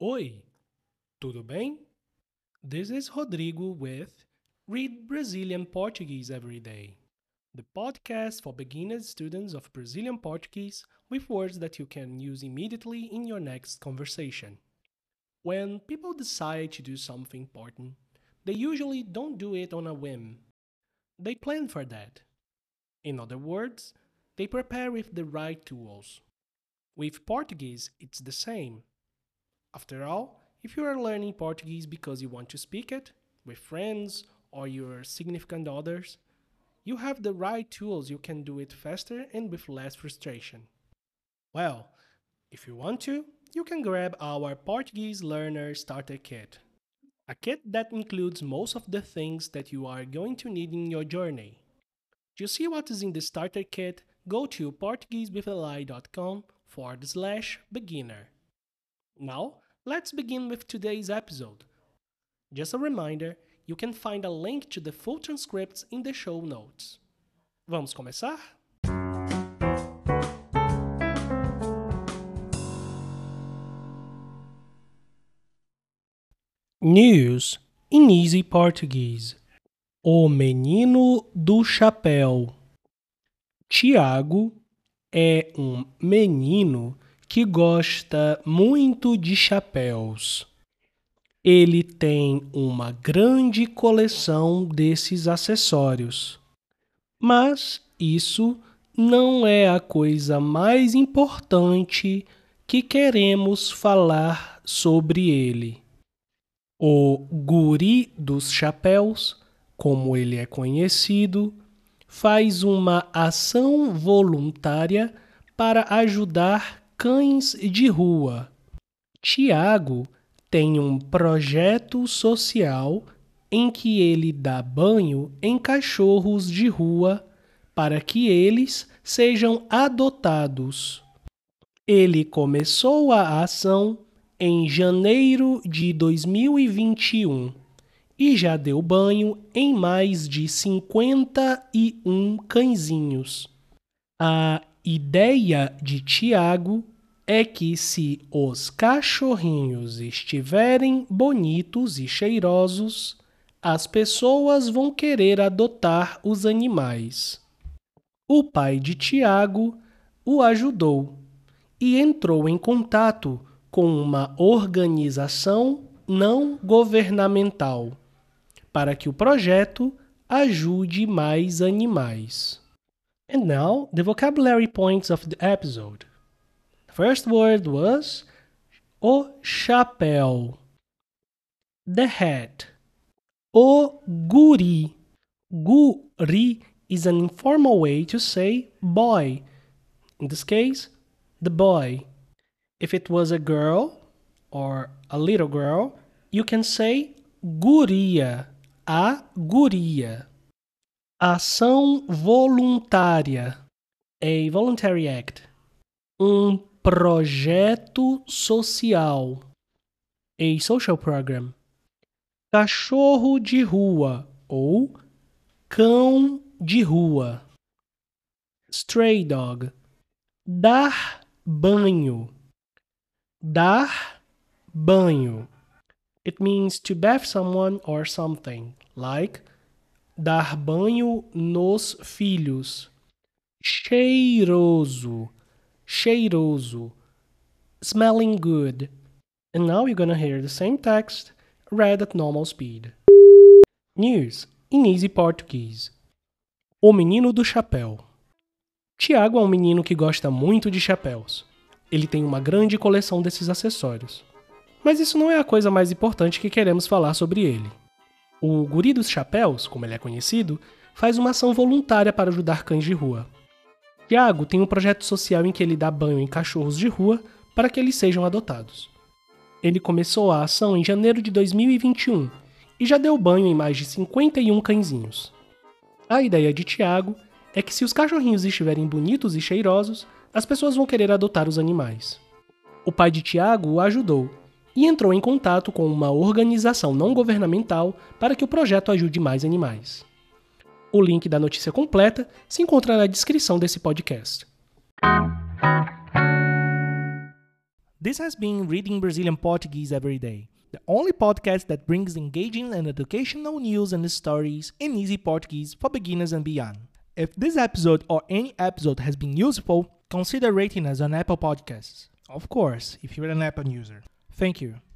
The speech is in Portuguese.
Oi, tudo bem? This is Rodrigo with Read Brazilian Portuguese Every Day, the podcast for beginner students of Brazilian Portuguese with words that you can use immediately in your next conversation. When people decide to do something important, they usually don't do it on a whim. They plan for that. In other words, they prepare with the right tools. With Portuguese, it's the same. After all, if you are learning Portuguese because you want to speak it with friends or your significant others, you have the right tools. You can do it faster and with less frustration. Well, if you want to, you can grab our Portuguese Learner Starter Kit. A kit that includes most of the things that you are going to need in your journey. To see what is in the starter kit, go to portuguesewithali.com forward slash beginner. Now, let's begin with today's episode. Just a reminder, you can find a link to the full transcripts in the show notes. Vamos começar? News in Easy Portuguese. O menino do chapéu. Tiago é um menino que gosta muito de chapéus. Ele tem uma grande coleção desses acessórios. Mas isso não é a coisa mais importante que queremos falar sobre ele. O Guri dos Chapéus, como ele é conhecido, faz uma ação voluntária para ajudar cães de rua. Tiago tem um projeto social em que ele dá banho em cachorros de rua para que eles sejam adotados. Ele começou a ação em janeiro de 2021 e já deu banho em mais de 51 cãezinhos. A ideia de Tiago é que se os cachorrinhos estiverem bonitos e cheirosos, as pessoas vão querer adotar os animais. O pai de Tiago o ajudou e entrou em contato com uma organização não governamental para que o projeto ajude mais animais. And now, the vocabulary points of the episode. First word was o chapéu, the hat, o guri. Guri is an informal way to say boy. In this case, the boy. If it was a girl or a little girl, you can say guria, a guria. Ação voluntária, a voluntary act. Um projeto social, a social program. Cachorro de rua ou cão de rua. Stray dog. Dar banho Dar banho. It means to bath someone or something, like dar banho nos filhos. Cheiroso, cheiroso, smelling good. And now you're gonna hear the same text read at normal speed. News in easy Portuguese. O menino do chapéu. Tiago é um menino que gosta muito de chapéus. Ele tem uma grande coleção desses acessórios. Mas isso não é a coisa mais importante que queremos falar sobre ele. O Guri dos Chapéus, como ele é conhecido, faz uma ação voluntária para ajudar cães de rua. Tiago tem um projeto social em que ele dá banho em cachorros de rua para que eles sejam adotados. Ele começou a ação em janeiro de 2021 e já deu banho em mais de 51 cãezinhos. A ideia de Tiago é que se os cachorrinhos estiverem bonitos e cheirosos, as pessoas vão querer adotar os animais. O pai de Tiago o ajudou e entrou em contato com uma organização não governamental para que o projeto ajude mais animais. O link da notícia completa se encontra na descrição desse podcast. This has been Reading Brazilian Portuguese Every Day, the only podcast that brings engaging and educational news and stories in easy Portuguese for beginners and beyond. If this episode or any episode has been useful, consider rating us on Apple Podcasts. Of course, if you're an Apple user. Thank you.